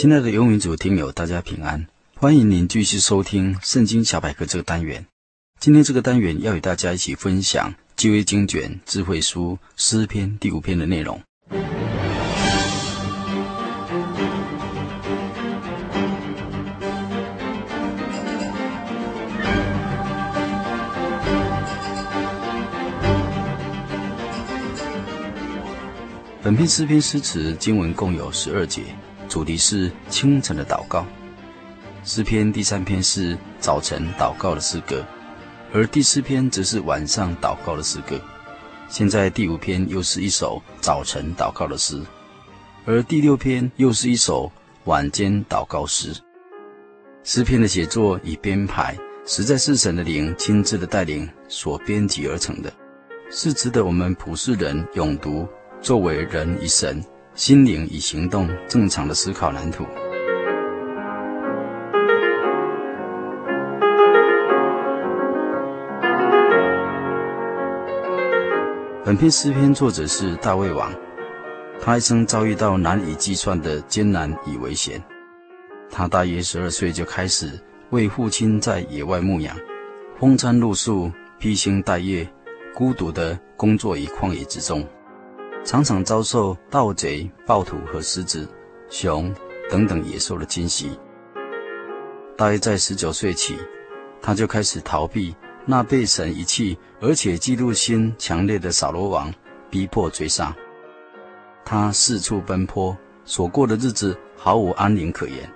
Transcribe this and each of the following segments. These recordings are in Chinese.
亲爱的游民组听友，大家平安！欢迎您继续收听《圣经小百科》这个单元。今天这个单元要与大家一起分享旧约经卷智慧书诗篇第五篇的内容。本篇诗篇诗词经文共有十二节。主题是清晨的祷告，诗篇第三篇是早晨祷告的诗歌，而第四篇则是晚上祷告的诗歌。现在第五篇又是一首早晨祷告的诗，而第六篇又是一首晚间祷告诗。诗篇的写作与编排，实在是神的灵亲自的带领所编辑而成的，是值得我们普世人永读，作为人与神。心灵与行动正常的思考蓝图。本篇诗篇作者是大卫王，他一生遭遇到难以计算的艰难与危险。他大约十二岁就开始为父亲在野外牧羊，风餐露宿，披星戴月，孤独地工作于旷野之中。常常遭受盗贼、暴徒和狮子、熊等等野兽的侵袭。大约在十九岁起，他就开始逃避那被神遗弃而且嫉妒心强烈的扫罗王逼迫追杀。他四处奔波，所过的日子毫无安宁可言。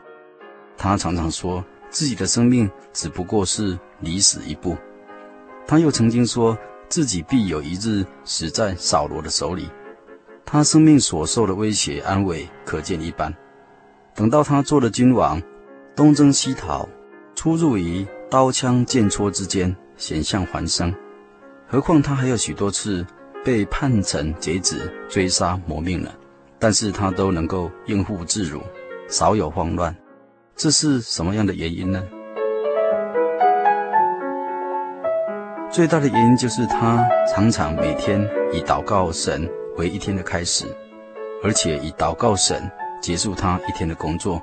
他常常说自己的生命只不过是离死一步。他又曾经说自己必有一日死在扫罗的手里。他生命所受的威胁安危可见一斑。等到他做了君王，东征西讨，出入于刀枪剑戳之间，险象环生。何况他还有许多次被叛臣贼子追杀磨命了，但是他都能够应付自如，少有慌乱。这是什么样的原因呢？最大的原因就是他常常每天以祷告神为一天的开始，而且以祷告神结束他一天的工作。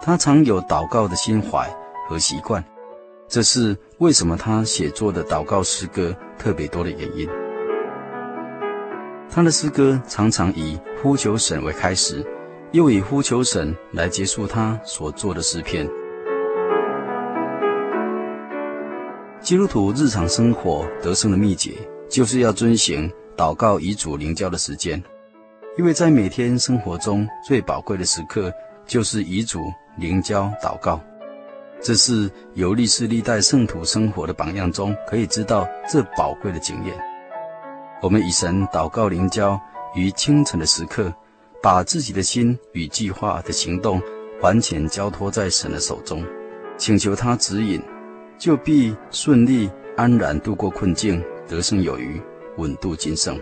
他常有祷告的心怀和习惯，这是为什么他写作的祷告诗歌特别多的原因。他的诗歌常常以呼求神为开始，又以呼求神来结束他所做的诗篇。基督徒日常生活得胜的秘诀，就是要遵行。祷告遗嘱灵交的时间，因为在每天生活中最宝贵的时刻，就是遗嘱灵交祷告。这是由历世历代圣徒生活的榜样中可以知道这宝贵的经验。我们以神祷告灵交于清晨的时刻，把自己的心与计划的行动完全交托在神的手中，请求他指引，就必顺利安然度过困境，得胜有余。稳度今生，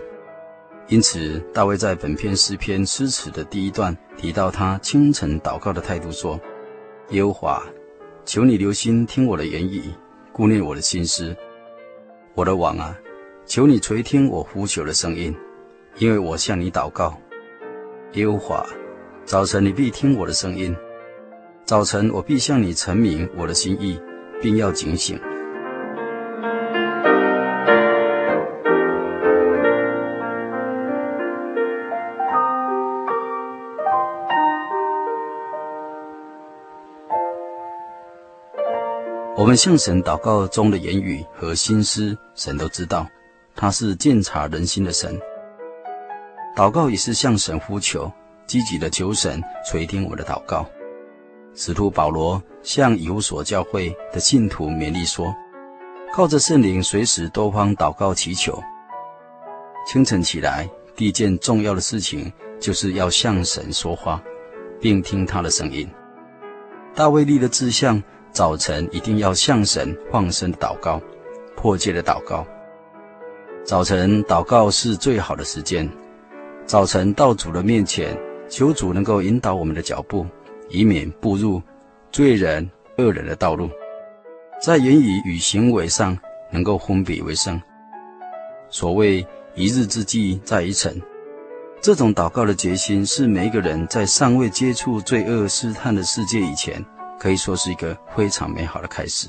因此大卫在本篇诗篇诗词的第一段提到他清晨祷告的态度，说：“耶和华，求你留心听我的言语，顾念我的心思。我的王啊，求你垂听我呼求的声音，因为我向你祷告。耶和华，早晨你必听我的声音，早晨我必向你陈明我的心意，并要警醒。”我们向神祷告中的言语和心思，神都知道，他是鉴察人心的神。祷告也是向神呼求，积极的求神垂听我的祷告。使徒保罗向以弗所教会的信徒勉励说：“靠着圣灵，随时多方祷告祈求。清晨起来，第一件重要的事情就是要向神说话，并听他的声音。大卫立的志向，早晨一定要向神放声祷告，迫切的祷告。早晨祷告是最好的时间。早晨到主的面前，求主能够引导我们的脚步。”以免步入罪人恶人的道路，在言语与行为上能够分别为圣。所谓一日之计在于晨，这种祷告的决心是每一个人在尚未接触罪恶试探的世界以前，可以说是一个非常美好的开始。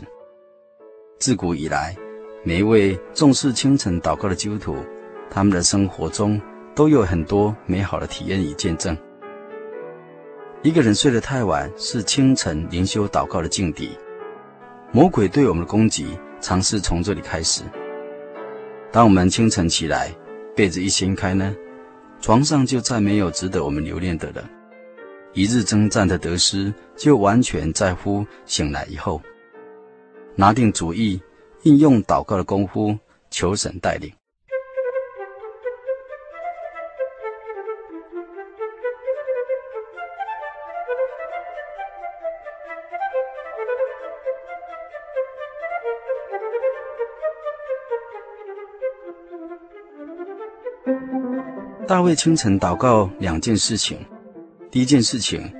自古以来，每一位重视清晨祷告的基督徒，他们的生活中都有很多美好的体验与见证。一个人睡得太晚，是清晨灵修祷告的境地。魔鬼对我们的攻击，常是从这里开始。当我们清晨起来，被子一掀开呢，床上就再没有值得我们留恋的了。一日征战的得失，就完全在乎醒来以后，拿定主意，应用祷告的功夫，求神带领。大卫清晨祷告两件事情，第一件事情，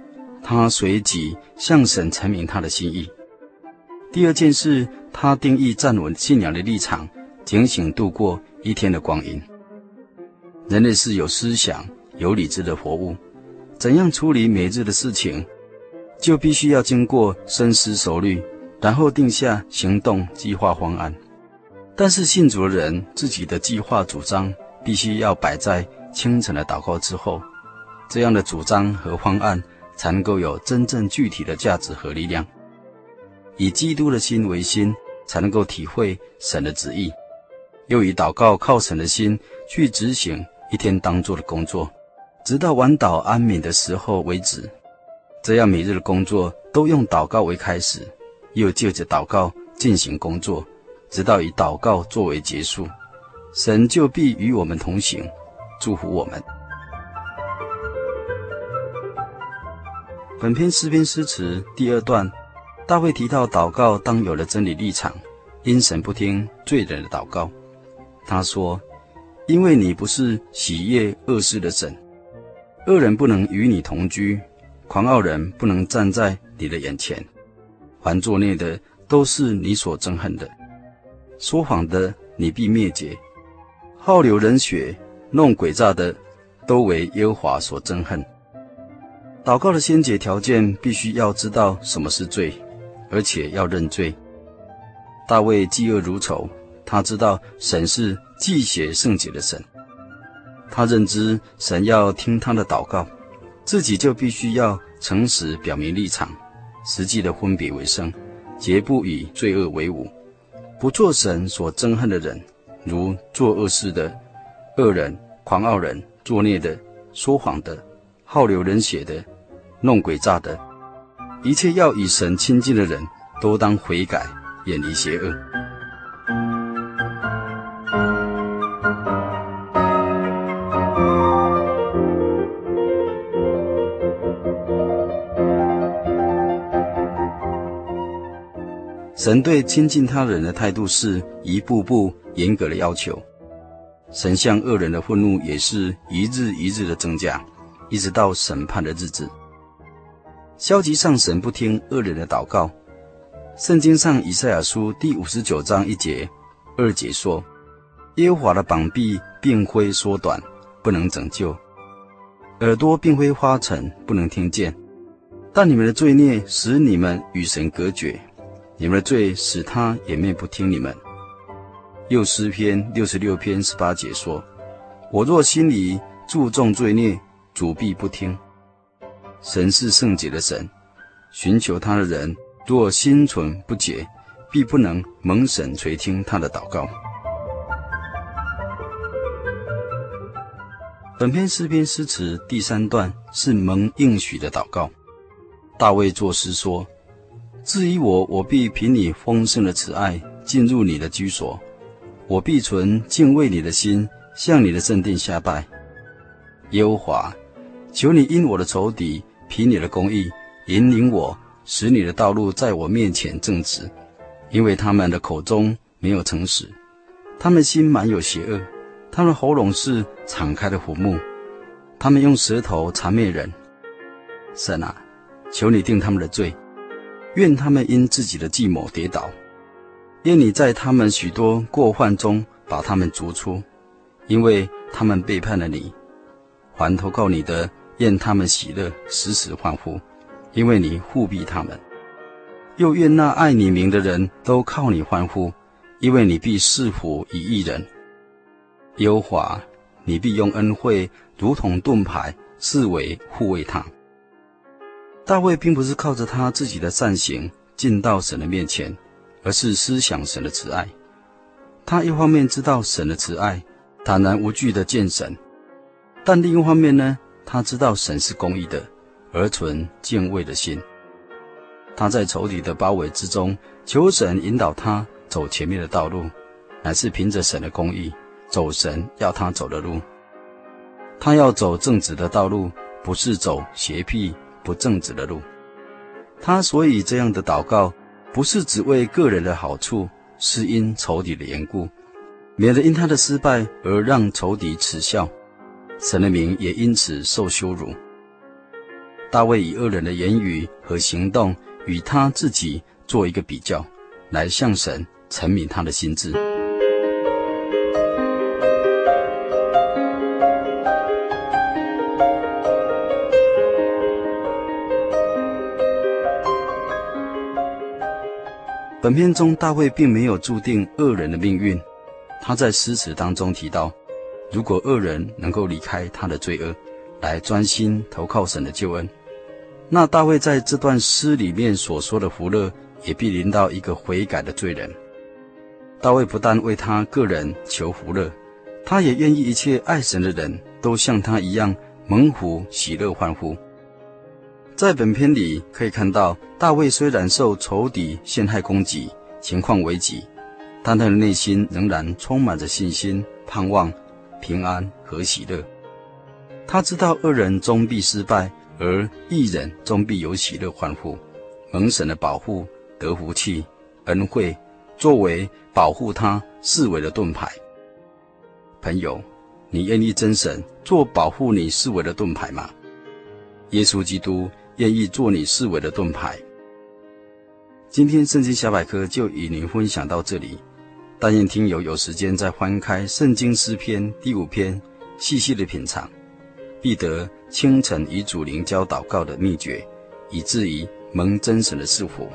他随即向神阐明他的心意；第二件事，他定义站稳信仰的立场，警醒度过一天的光阴。人类是有思想、有理智的活物，怎样处理每日的事情，就必须要经过深思熟虑，然后定下行动计划方案。但是信主的人自己的计划主张，必须要摆在。清晨的祷告之后，这样的主张和方案才能够有真正具体的价值和力量。以基督的心为心，才能够体会神的旨意；又以祷告靠神的心去执行一天当做的工作，直到晚祷安眠的时候为止。这样每日的工作都用祷告为开始，又借着祷告进行工作，直到以祷告作为结束，神就必与我们同行。祝福我们。本篇诗篇诗词第二段，大卫提到祷告当有了真理立场，因神不听罪人的祷告。他说：“因为你不是喜悦恶事的神，恶人不能与你同居，狂傲人不能站在你的眼前，凡作孽的都是你所憎恨的，说谎的你必灭绝，好流人血。”弄诡诈的，都为耶和华所憎恨。祷告的先决条件，必须要知道什么是罪，而且要认罪。大卫嫉恶如仇，他知道神是忌血圣洁的神，他认知神要听他的祷告，自己就必须要诚实表明立场，实际的分别为圣，绝不与罪恶为伍，不做神所憎恨的人，如做恶事的。恶人、狂傲人、作孽的、说谎的、好流人血的、弄诡诈的，一切要与神亲近的人，都当悔改，远离邪恶。神对亲近他人的态度是一步步严格的要求。神向恶人的愤怒也是一日一日的增加，一直到审判的日子。消极上，神不听恶人的祷告。圣经上以赛亚书第五十九章一节、二节说：“耶和华的膀臂并非缩短，不能拯救；耳朵并非发沉，不能听见。但你们的罪孽使你们与神隔绝，你们的罪使他掩面不听你们。”又诗篇六十六篇十八节说：“我若心里注重罪孽，主必不听。神是圣洁的神，寻求他的人若心存不洁，必不能蒙神垂听他的祷告。”本篇诗篇诗词第三段是蒙应许的祷告。大卫作诗说：“至于我，我必凭你丰盛的慈爱进入你的居所，我必存敬畏你的心，向你的圣殿下拜。耶和华，求你因我的仇敌凭你的公义引领我，使你的道路在我面前正直，因为他们的口中没有诚实，他们心满有邪恶，他们喉咙是敞开的虎目，他们用舌头缠灭人。神啊！”求你定他们的罪，愿他们因自己的计谋跌倒，愿你在他们许多过患中把他们逐出，因为他们背叛了你。还投靠你的，愿他们喜乐，时时欢呼，因为你护庇他们。又愿那爱你名的人都靠你欢呼，因为你必赐福与一人。耶和华，你必用恩惠如同盾牌，四围护卫他。大卫并不是靠着他自己的善行进到神的面前，而是思想神的慈爱。他一方面知道神的慈爱，坦然无惧的见神；但另一方面呢，他知道神是公义的，而存敬畏的心。他在仇敌的包围之中，求神引导他走前面的道路，乃是凭着神的公义，走神要他走的路。他要走正直的道路，不是走邪僻。不正直的路，他所以这样的祷告，不是只为个人的好处，是因仇敌的缘故，免得因他的失败而让仇敌耻笑，神的名也因此受羞辱。大卫以恶人的言语和行动与他自己做一个比较，来向神陈明他的心智。本片中，大卫并没有注定恶人的命运。他在诗词当中提到，如果恶人能够离开他的罪恶，来专心投靠神的救恩，那大卫在这段诗里面所说的福乐，也必临到一个悔改的罪人。大卫不但为他个人求福乐，他也愿意一切爱神的人都像他一样蒙福喜乐欢呼。在本篇里可以看到，大卫虽然受仇敌陷害攻击，情况危急，但他的内心仍然充满着信心、盼望、平安和喜乐。他知道恶人终必失败，而义人终必有喜乐欢呼，蒙神的保护，得福气、恩惠，作为保护他四围的盾牌。朋友，你愿意真神做保护你四围的盾牌吗？耶稣基督。愿意做你四围的盾牌。今天圣经小百科就与您分享到这里，但愿听友有时间再翻开圣经诗篇第五篇，细细的品尝，必得清晨与主灵交祷告的秘诀，以至于蒙真神的赐福。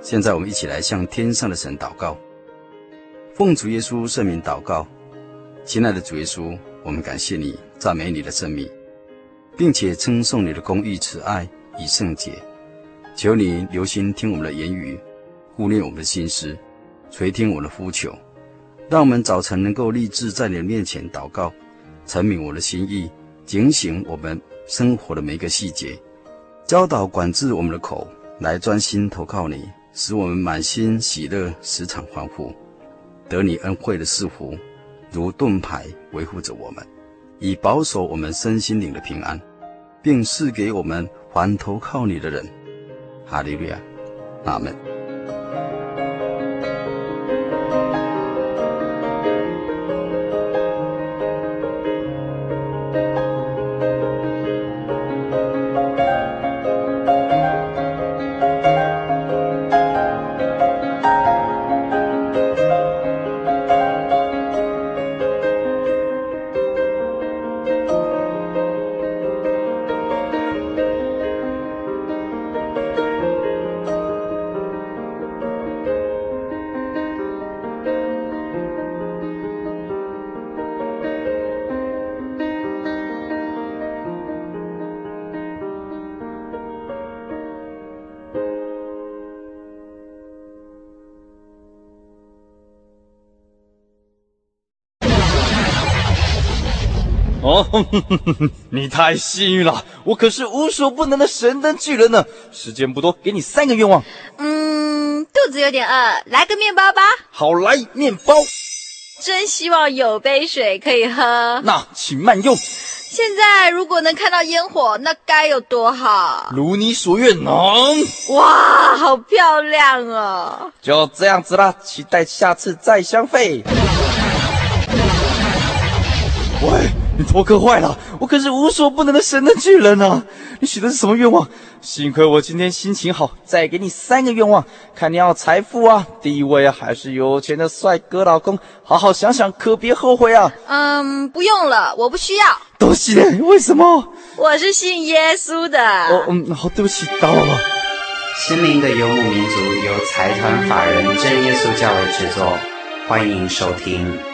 现在我们一起来向天上的神祷告，奉主耶稣圣名祷告。亲爱的主耶稣，我们感谢你，赞美你的圣名，并且称颂你的公义、慈爱以圣洁。求你留心听我们的言语，顾念我们的心思，垂听我的呼求，让我们早晨能够立志在你的面前祷告，陈明我的心意，警醒我们生活的每一个细节，教导管制我们的口，来专心投靠你，使我们满心喜乐，时常欢呼，得你恩惠的赐福。如盾牌维护着我们，以保守我们身心灵的平安，并赐给我们还投靠你的人。哈利路亚，阿门。哦，你太幸运了，我可是无所不能的神灯巨人呢。时间不多，给你三个愿望。嗯，肚子有点饿，来个面包吧。好，来面包。真希望有杯水可以喝。那请慢用。现在如果能看到烟火，那该有多好！如你所愿，能。哇，好漂亮哦！就这样子啦，期待下次再相会。喂，你头磕坏了？我可是无所不能的神的巨人啊！你许的是什么愿望？幸亏我今天心情好，再给你三个愿望，看你要财富啊、地位啊，还是有钱的帅哥老公？好好想想，可别后悔啊！嗯，不用了，我不需要。都是的，为什么？我是信耶稣的。哦，嗯，好，对不起，打扰了。心灵的游牧民族由财团法人真耶稣教会制作，欢迎收听。